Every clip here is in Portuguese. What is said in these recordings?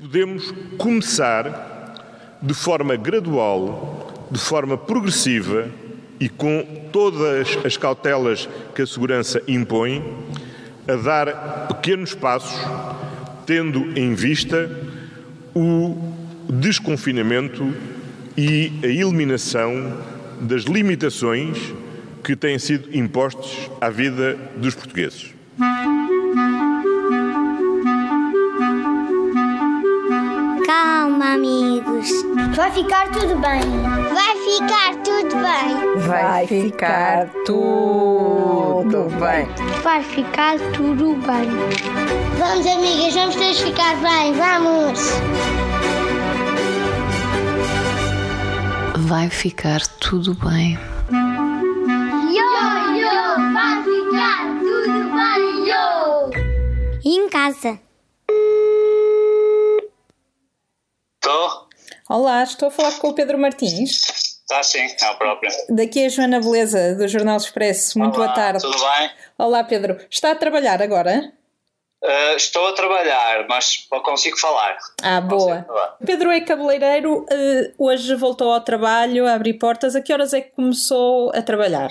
podemos começar de forma gradual, de forma progressiva e com todas as cautelas que a segurança impõe, a dar pequenos passos, tendo em vista o desconfinamento e a eliminação das limitações que têm sido impostas à vida dos portugueses. Amigos. Vai ficar tudo bem. Vai ficar tudo bem. Vai ficar tudo bem. Vai ficar tudo bem. Vamos, amigas, vamos todos ficar bem. Vamos. Vai ficar tudo bem. Yo, yo, vai ficar tudo bem, yo. Em casa? Estou? Olá, estou a falar com o Pedro Martins. Está sim, é o próprio. Daqui é a Joana Beleza, do Jornal Expresso. Muito Olá, boa tarde. Tudo bem? Olá, Pedro. Está a trabalhar agora? Uh, estou a trabalhar, mas consigo falar. Ah, boa. Falar. Pedro é cabeleireiro, eh, hoje voltou ao trabalho, a abrir portas. A que horas é que começou a trabalhar?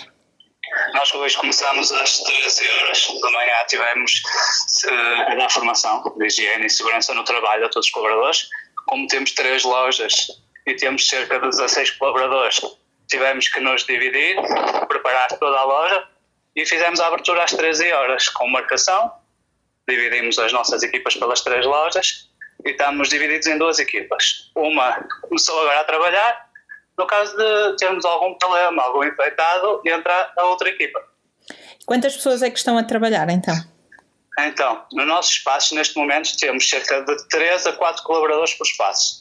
Nós hoje começamos às 13 horas da manhã, tivemos uh, a dar formação de higiene e segurança no trabalho a todos os colaboradores. Como temos três lojas e temos cerca de 16 colaboradores, tivemos que nos dividir, preparar toda a loja e fizemos a abertura às 13 horas com marcação. Dividimos as nossas equipas pelas três lojas e estamos divididos em duas equipas. Uma começou agora a trabalhar, no caso de termos algum problema, algum infectado, entra a outra equipa. Quantas pessoas é que estão a trabalhar então? Então, no nosso espaço, neste momento, temos cerca de 3 a 4 colaboradores por espaço.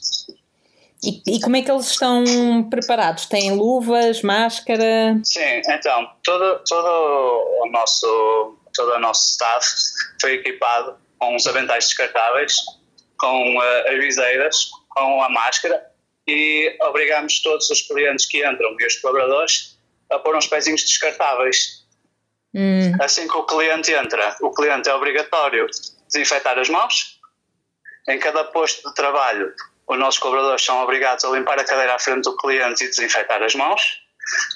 E, e como é que eles estão preparados? Têm luvas, máscara? Sim, então, todo, todo o nosso, todo o nosso staff foi equipado com os aventais descartáveis, com uh, as viseiras, com a máscara e obrigamos todos os clientes que entram e os colaboradores a pôr uns pezinhos descartáveis. Hum, Assim que o cliente entra, o cliente é obrigatório desinfetar as mãos. Em cada posto de trabalho, os nossos colaboradores são obrigados a limpar a cadeira à frente do cliente e desinfetar as mãos.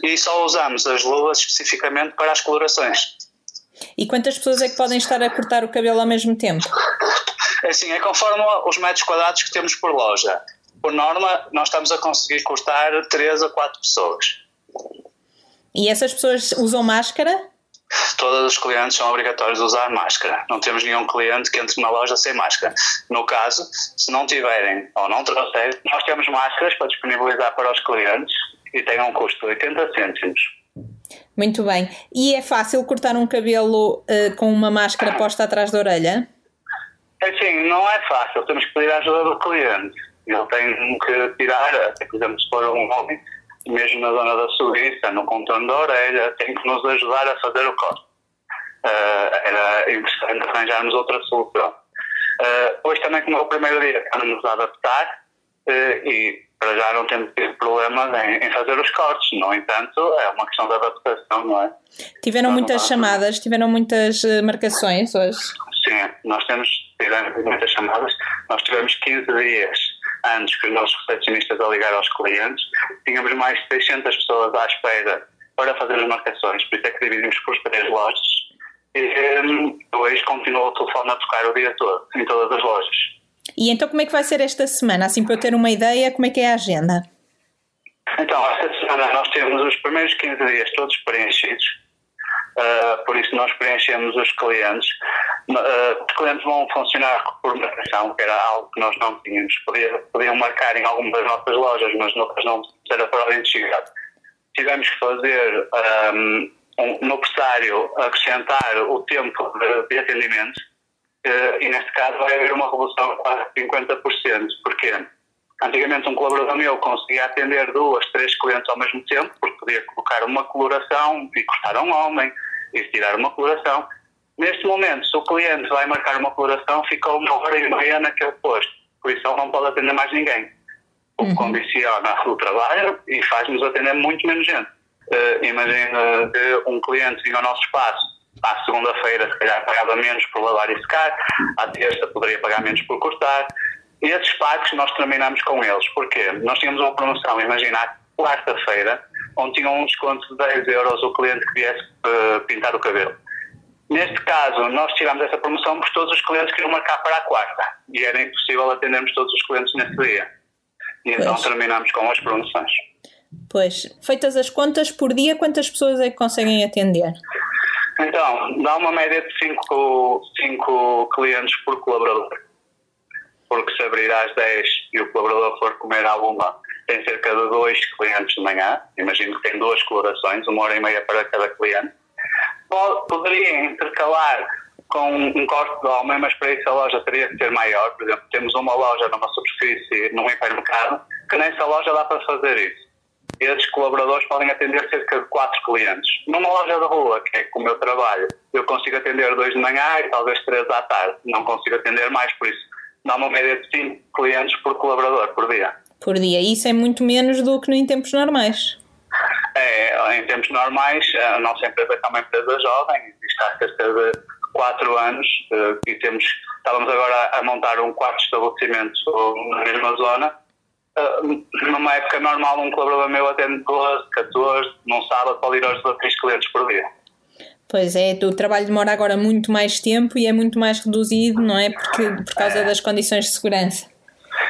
E só usamos as luvas especificamente para as colorações. E quantas pessoas é que podem estar a cortar o cabelo ao mesmo tempo? Assim, é conforme os metros quadrados que temos por loja. Por norma, nós estamos a conseguir cortar 3 a 4 pessoas. E essas pessoas usam máscara? Todos os clientes são obrigatórios a usar máscara. Não temos nenhum cliente que entre na loja sem máscara. No caso, se não tiverem ou não trouxerem, nós temos máscaras para disponibilizar para os clientes e tem um custo de 80 cêntimos. Muito bem. E é fácil cortar um cabelo eh, com uma máscara posta atrás da orelha? Assim, não é fácil. Temos que pedir a ajuda do cliente. Ele tem que tirar, até por exemplo, se for um homem, mesmo na zona da Suíça, no contorno da orelha, tem que nos ajudar a fazer o corte. Ah, era interessante arranjarmos outra solução. Ah, hoje também, como é o primeiro dia, estamos a adaptar eh, e para já não temos tido problemas em, em fazer os cortes. No entanto, é uma questão de adaptação, não é? Tiveram Não, muitas chamadas, tiveram muitas marcações hoje. Sim, nós temos tivemos muitas chamadas. Nós tivemos 15 dias antes que os nossos recepcionistas a ligar aos clientes. Tínhamos mais de 600 pessoas à espera para fazer as marcações, por isso é que dividimos por três lojas. E hum, hoje continua o telefone a tocar o dia todo, em todas as lojas. E então como é que vai ser esta semana? Assim para eu ter uma ideia, como é que é a agenda? Então, esta semana nós temos os primeiros 15 dias todos preenchidos, uh, por isso nós preenchemos os clientes. Uh, os clientes vão funcionar por marcação, que era algo que nós não tínhamos. Podia, podiam marcar em alguma das nossas lojas, mas noutras não era para ordem. Tivemos que fazer um, um, no pressário acrescentar o tempo de, de atendimento uh, e neste caso vai haver uma redução de quase 50%. Porquê? Antigamente um colaborador meu conseguia atender duas, três clientes ao mesmo tempo, porque podia colocar uma coloração e cortar um homem e tirar uma coloração. Neste momento, se o cliente vai marcar uma coloração, fica uma hora e meia naquele posto. Por isso ele não pode atender mais ninguém. O que condiciona o trabalho e faz-nos atender muito menos gente. Uh, imagina que um cliente vinha ao nosso espaço à segunda-feira, se calhar pagava menos por lavar e secar, à terça poderia pagar menos por cortar, esses packs nós terminamos com eles. Porquê? Nós tínhamos uma promoção, imaginar, quarta-feira, onde tinham um desconto de 10 euros o cliente que viesse uh, pintar o cabelo. Neste caso, nós tiramos essa promoção porque todos os clientes queriam marcar para a quarta e era impossível atendermos todos os clientes nesse dia. E então Pois. terminamos com as promoções. Pois, feitas as contas por dia, quantas pessoas é que conseguem atender? Então, dá uma média de 5 cinco clientes por colaborador. Porque se abrir às 10 e o colaborador for comer à uma, tem cerca de dois clientes de manhã. Imagino que tem duas colaborações, uma hora e meia para cada cliente. Pod- Poderia intercalar com um corte de homem, mas para isso a loja teria que ser maior. Por exemplo, temos uma loja numa superfície, num hipermercado, que nessa loja dá para fazer isso. Esses colaboradores podem atender cerca de quatro clientes. Numa loja de rua, que é com o meu trabalho, eu consigo atender dois de manhã e talvez três à tarde. Não consigo atender mais, por isso dá uma média de cinco clientes por colaborador por dia. Por dia. Isso é muito menos do que em tempos normais. É, em tempos normais, a nossa empresa é uma empresa jovem, existe há cerca de quatro anos eh, e temos, estávamos agora a montar um quarto estabelecimento na mesma zona. Eh, Numa época normal, um colaborador meu atende 12, 14, num sábado pode ir aos 16 clientes por dia. Pois é, o trabalho demora agora muito mais tempo e é muito mais reduzido, não é? Porque, por causa das condições de segurança.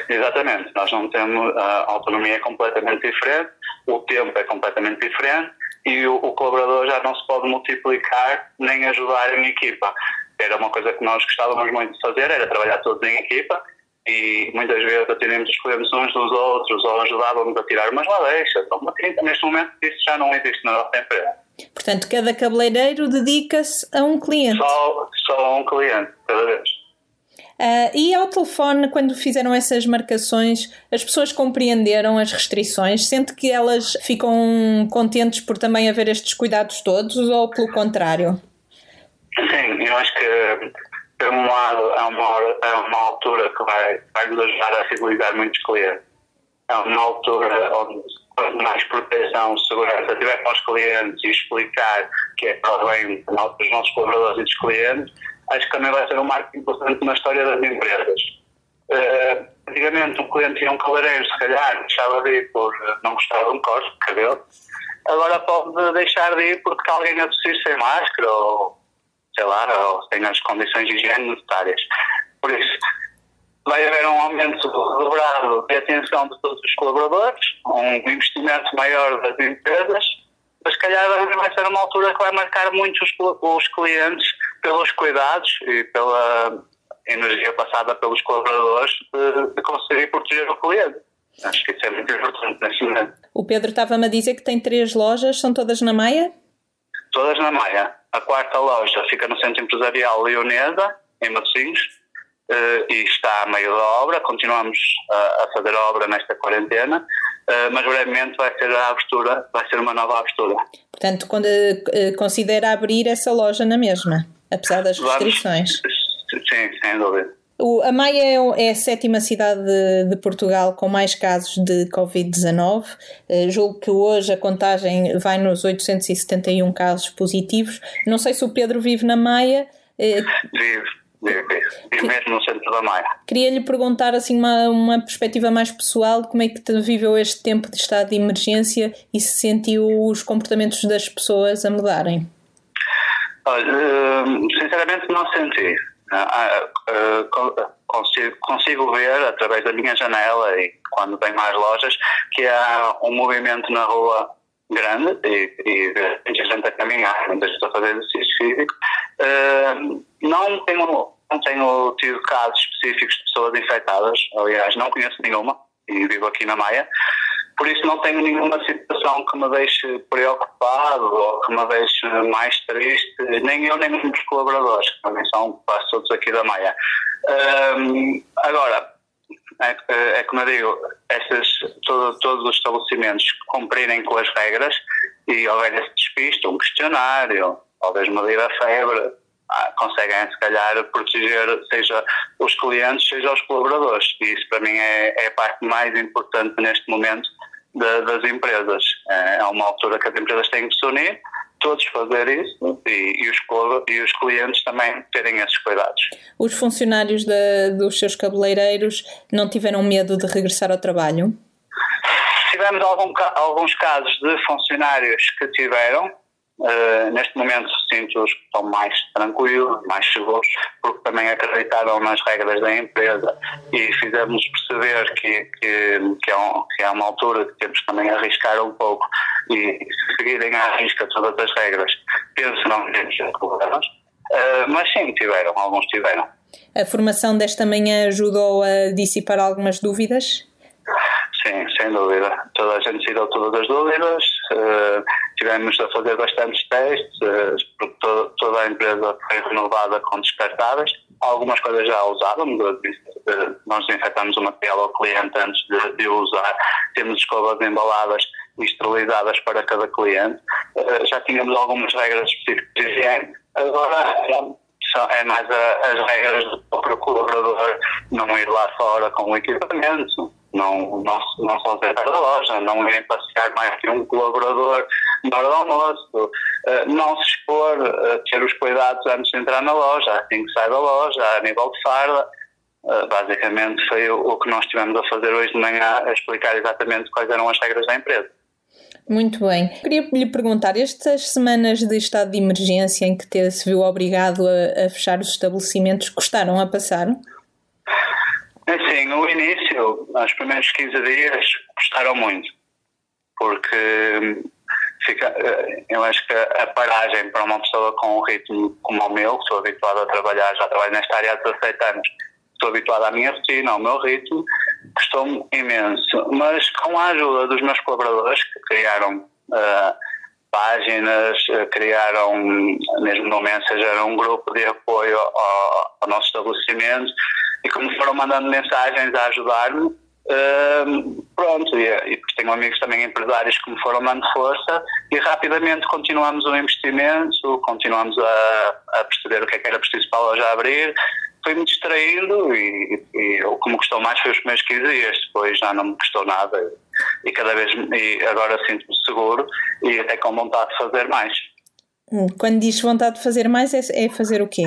Exatamente, nós não temos, a autonomia é completamente diferente, o tempo é completamente diferente e o, o colaborador já não se pode multiplicar nem ajudar em equipa. Era uma coisa que nós gostávamos muito de fazer, era trabalhar todos em equipa e muitas vezes atendemos os clientes uns dos outros ou ajudávamos a tirar umas madeixas ou uma tinta. Neste momento isso já não existe na nossa empresa. Portanto, cada cabeleireiro dedica-se a um cliente. Só, só um cliente cada vez. Ah, e ao telefone, quando fizeram essas marcações, as pessoas compreenderam as restrições? Sente que elas ficam contentes por também haver estes cuidados todos ou pelo contrário? Sim, eu acho que, por um lado, é uma, é uma altura que vai, vai nos ajudar a fidelizar muitos clientes. É uma altura onde mais proteção, segurança tiver para os clientes e explicar que é para o bem dos nossos colaboradores e dos clientes, acho que também vai ser um marco importante na história das empresas. Eh, antigamente, um cliente ia a um cabeleireiro, se calhar, deixava de ir por eh, não gostar de um corte de cabelo. Agora pode deixar de ir porque alguém a tossir sem máscara ou, sei lá, ou sem as condições de higiene necessárias. Por isso, vai haver um aumento dobrado de atenção de todos os colaboradores, um investimento maior das empresas, mas se calhar vai ser uma altura que vai marcar muito os, os clientes pelos cuidados e pela energia passada pelos colaboradores de, de conseguir proteger o cliente. Acho que isso é muito importante neste momento. O Pedro estava-me a dizer que tem três lojas, são todas na Maia? Todas na Maia. A quarta loja fica no Centro Empresarial Leonesa, em Matosinhos, e está a meio da obra. Continuamos a, a fazer a obra nesta quarentena, eh, mas brevemente vai ser a abertura, vai ser uma nova abertura. Portanto, quando eh, considera abrir essa loja na mesma, apesar das Vamos- restrições. Sim, sem dúvida. O- a Maia é, é a sétima cidade de, de Portugal com mais casos de Covid-19. Eh, julgo que hoje a contagem vai nos 871 casos positivos. Não sei se o Pedro vive na Maia. Eh, Vive, vive, vive. Vive mesmo no centro da Maia. Queria-lhe perguntar assim uma, uma perspectiva mais pessoal como é que viveu este tempo de estado de emergência e se sentiu os comportamentos das pessoas a mudarem. Olha, eh, sinceramente não senti. Ah, ah, ah, con- consigo, consigo ver através da minha janela e quando venho às lojas que há um movimento na rua grande e, e muita gente a caminhar, muita gente a fazer exercício físico. Ah, não, tenho, não tenho tido casos específicos de pessoas infectadas, aliás, não conheço nenhuma e vivo aqui na Maia. Por isso não tenho nenhuma situação que me deixe preocupado ou que me deixe mais triste, nem eu nem os colaboradores, que também são quase todos aqui da Maia. Ahm, agora, é, é, como eu digo, essas, todo, todos os estabelecimentos cumprirem com as regras e houver esse despiste, um questionário, talvez medir a febre, conseguem se calhar proteger seja os clientes, seja os colaboradores. E isso para mim é, é a parte mais importante neste momento da- das empresas. É é uma altura que as empresas têm que se unir todos fazer isso e, e, os, e os clientes também terem esses cuidados. Os funcionários dos seus cabeleireiros não tiveram medo de regressar ao trabalho? Tivemos algum, alguns casos de funcionários que tiveram, Uh, neste momento sinto-os que estão mais tranquilos, mais seguros, porque também acreditaram nas regras da empresa e fizemos perceber que, que, que, é, um, que é uma altura que temos também arriscar um pouco e seguirem à risca todas as regras, penso não ter problemas. Uh, mas sim, tiveram, alguns tiveram. A formação desta manhã ajudou a dissipar algumas dúvidas? Sim, sem dúvida. Toda a gente tirou todas as dúvidas. Uh, tivemos a fazer bastantes testes, uh, porque to toda a empresa foi renovada com descartáveis. Algumas coisas já usávamos, uh, nós desinfetamos o material ao cliente antes de, de usar. Temos escovas embaladas e esterilizadas para cada cliente. já tínhamos algumas regras específicas de higiene. Agora é mais a, as regras do próprio colaborador não ir lá fora com o equipamento não, não, não só dentro da loja, não irem passear mais que um colaborador na hora do almoço, uh, não se expor, uh, ter os cuidados antes de entrar na loja, assim que sai da loja, a nível de farda. Uh, basicamente foi o, o, que nós tivemos a fazer hoje de manhã, a explicar exatamente quais eram as regras da empresa. Muito bem. Queria lhe perguntar, estas semanas de estado de emergência em que se viu obrigado a, a fechar os estabelecimentos, custaram a passar? Sim, o início, os primeiros 15 dias, custaram muito, porque fica, eh, eu acho que a paragem para uma pessoa com um ritmo como o meu, que sou habituado a trabalhar, já trabalho nesta área há 17 anos, estou habituado à minha rotina, ao meu ritmo, custou-me imenso. Mas com a ajuda dos meus colaboradores, que criaram uh, páginas, uh, criaram, mesmo no Messenger, um grupo de apoio ao, ao nosso estabelecimento, e como foram mandando mensagens a ajudar-me, uh, pronto, e, e tenho amigos também empresários que me foram dando força e rapidamente continuamos o investimento, continuamos a, a perceber o que é que era preciso para a loja abrir, fui-me distraindo e, e, o que me custou mais foi os primeiros 15 dias, depois já não me custou nada e cada vez e agora sinto-me seguro e até com vontade de fazer mais. Hum, quando diz vontade de fazer mais, é, é fazer o quê?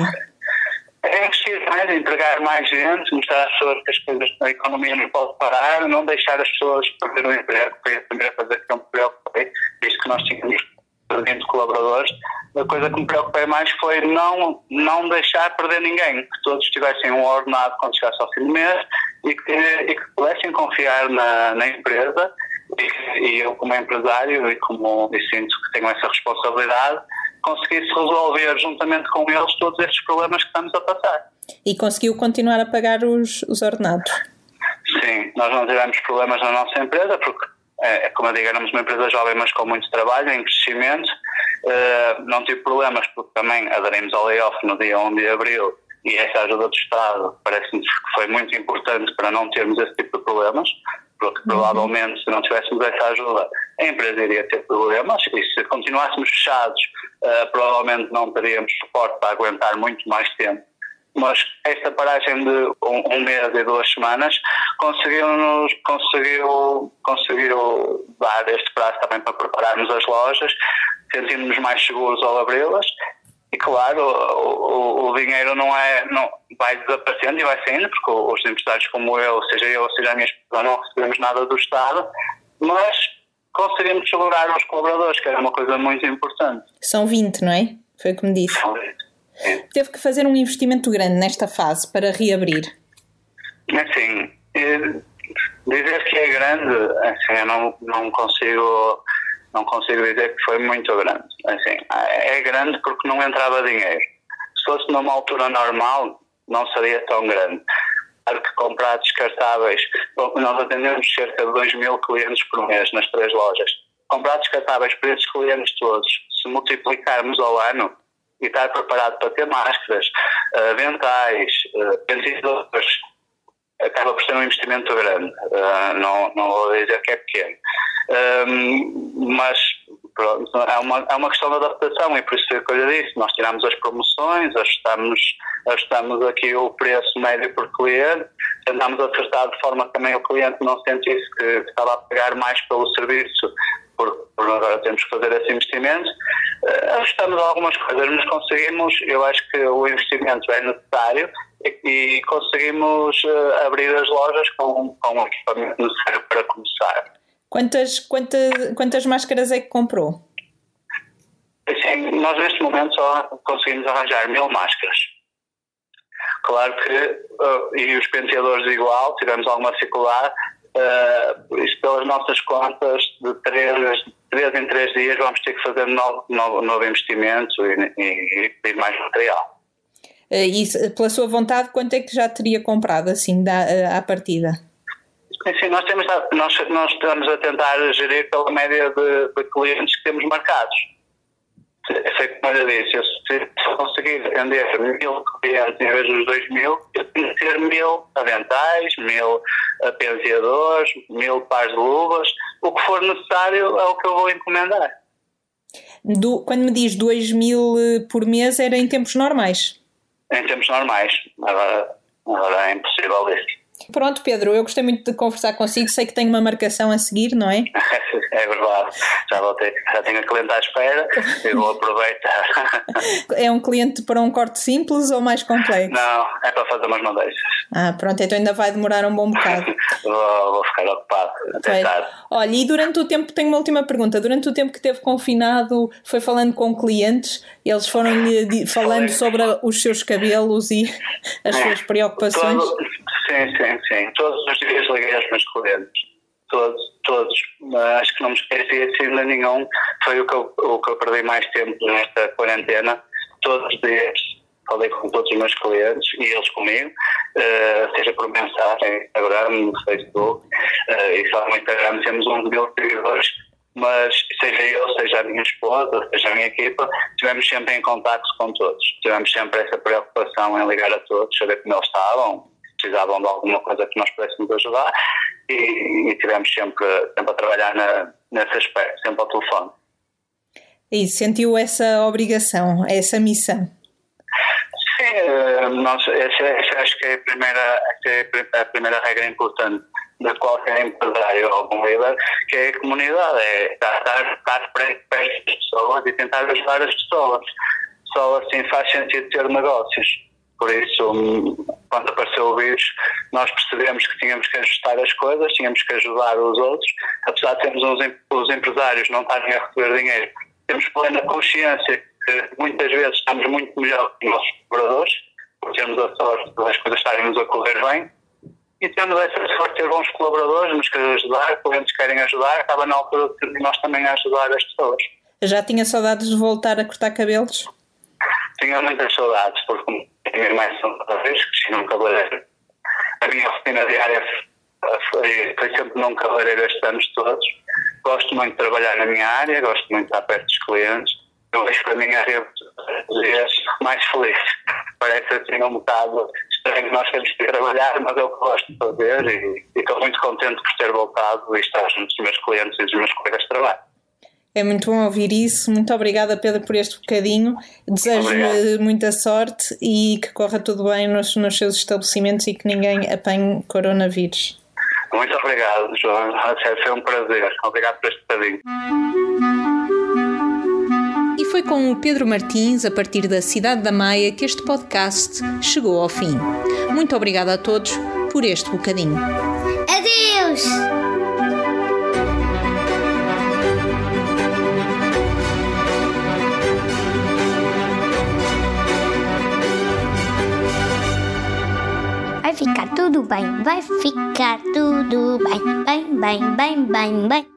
É investir mais, entregar mais gente, mostrar às pessoas que as coisas da economia não podem parar, não deixar as pessoas perder o emprego, foi a primeira coisa que eu me preocupei, visto que nós tínhamos 20 colaboradores, a coisa que me preocupei mais foi não, não deixar perder ninguém, que todos tivessem um ordenado quando chegasse ao fim do mês e que, e que pudessem confiar na, na empresa. E, e eu como empresário e como e sinto que tenho essa responsabilidade conseguisse resolver juntamente com eles todos estes problemas que estamos a passar. E conseguiu continuar a pagar os, os ordenados? Sim, nós não tivemos problemas na nossa empresa, porque, é, é como eu digo, éramos uma empresa jovem, mas com muito trabalho, em crescimento. Uh, não tive problemas, porque também aderimos ao layoff no dia 1 de abril e essa ajuda do Estado parece-me que foi muito importante para não termos esse tipo de problemas porque provavelmente se não tivéssemos essa ajuda a empresa iria ter problemas e se continuássemos fechados uh, provavelmente não teríamos suporte para aguentar muito mais tempo. Mas esta paragem de um, um mês e duas semanas conseguiu-nos conseguiu, conseguiu dar este prazo também para prepararmos as lojas, sentimos-nos mais seguros ao abri-las e claro, o, o, o, dinheiro não é, não, vai desaparecendo e vai saindo, porque os empresários como eu, seja eu, seja a minha esposa, não recebemos nada do Estado, mas conseguimos segurar os colaboradores, que era uma coisa muito importante. São 20, não é? Foi o que me disse. São 20. Sim. Teve que fazer um investimento grande nesta fase para reabrir. Assim, dizer que é grande, assim, eu não, não consigo não consigo dizer que foi muito grande. Assim, é grande porque não entrava dinheiro. Se fosse numa altura normal, não seria tão grande. Claro que comprar descartáveis, nós atendemos cerca de 2 mil clientes por mês nas três lojas. Comprar descartáveis para esses clientes todos, se multiplicarmos ao ano e estar preparado para ter máscaras, uh, ventais, uh, ventiladores, acaba por ser um investimento grande. Uh, não, não vou dizer que é pequeno. Um, mas pronto, é uma, é uma questão de adaptação e por isso que eu disse. Nós tiramos as promoções, ajustamos, ajustamos aqui o preço médio por cliente, tentamos acertar de forma que também o cliente não sentisse que, estava a pagar mais pelo serviço por, por agora temos que fazer esse investimento. Uh, ajustamos algumas coisas, mas conseguimos, eu acho que o investimento é necessário e, e conseguimos uh, abrir as lojas com, com o equipamento necessário para começar. Quantas, quantas, quantas máscaras é que comprou? Sim, nós neste momento só conseguimos arranjar mil máscaras. Claro que, uh, e os penteadores igual, tivemos alguma dificuldade, uh, isso pelas nossas contas, de três, três em três dias vamos ter que fazer novo, novo, novo investimento e, e, e pedir mais material. Uh, e pela sua vontade, quanto é que já teria comprado assim da, uh, à partida? Sim, nós, temos, nós, nós estamos a tentar gerir pela média de, de clientes que temos marcados sei como eu disse, se, se conseguir vender mil clientes em vez dos dois mil, eu tenho que ter mil aventais, mil penteadores, mil pares de luvas, o que for necessário é o que eu vou encomendar. Do, quando me diz 2 mil eh, por mês, era em tempos normais? Em tempos normais, agora, agora é impossível isso. Pronto, Pedro, eu gostei muito de conversar consigo. Sei que tenho uma marcação a seguir, não é? é verdade. Já, vou ter, já tenho a cliente à espera e vou aproveitar. é um cliente para um corte simples ou mais complexo? Não, é para fazer umas madeixas. Ah, pronto, então ainda vai demorar um bom bocado. vou, vou, ficar ocupado. Olha, e durante o tempo, tenho uma última pergunta. Durante o tempo que teve confinado, foi falando com clientes, eles foram-lhe falando sobre os seus cabelos e as suas preocupações? Todo, sim, sim, sim. Todos os dias liguei aos meus clientes todos, todos. Acho que não me esqueci assim de nenhum. Foi o que, eu, o que eu perdi mais tempo nesta quarentena. Todos os dias falei com todos os meus clientes e eles comigo, uh, seja por mensagem, Instagram, Facebook, uh, e só no Instagram temos 11 mil seguidores, mas seja eu, seja a minha esposa, seja a minha equipa, estivemos sempre em contato com todos. Tivemos sempre essa preocupação em ligar a todos, saber como eles estavam, precisavam de alguma coisa que nós pudéssemos ajudar e, e tivemos sempre, sempre a trabalhar na, nesse aspecto, sempre ao telefone. E sentiu essa obrigação, essa missão? Sim, eh, nós, essa, essa acho que é a primeira, é a primeira regra importante de qualquer empresário ou algum líder, que é a comunidade, é estar, estar perto das pessoas e tentar ajudar as pessoas. Só assim faz sentido ter negócios. Por isso, quando apareceu o vírus, nós percebemos que tínhamos que ajustar as coisas, tínhamos que ajudar os outros, apesar de termos os, os empresários não estarem a receber dinheiro. Temos plena consciência que muitas vezes estamos muito melhor que os nossos colaboradores, por termos a sorte das coisas estarem-nos a correr bem, e temos essa sorte de ter bons colaboradores, nos querem ajudar, clientes querem ajudar, acaba na altura de nós também ajudar as pessoas. Já tinha saudades de voltar a cortar cabelos? Tinha muitas saudades, porque minha irmã são vez que num cabeleireiro. A minha rotina diária foi, foi sempre num cabeleireiro estes anos todos. Gosto muito de trabalhar na minha área, gosto muito de estar perto dos clientes. Eu vejo que a minha área dias mais feliz. Parece assim um bocado estranho nós temos que trabalhar, mas eu gosto de fazer e, e estou muito contente por ter voltado e estar junto dos meus clientes e dos meus colegas de trabalho. É muito bom ouvir isso. Muito obrigada, Pedro, por este bocadinho. Desejo-lhe muita sorte e que corra tudo bem nos, nos seus estabelecimentos e que ninguém apanhe coronavírus. Muito obrigado, João. Foi um prazer. Obrigado por este bocadinho. E foi com o Pedro Martins, a partir da Cidade da Maia, que este podcast chegou ao fim. Muito obrigada a todos por este bocadinho. Adeus! Ficar tudo bem, vai ficar tudo bem, bem, bem, bem, bem, bem.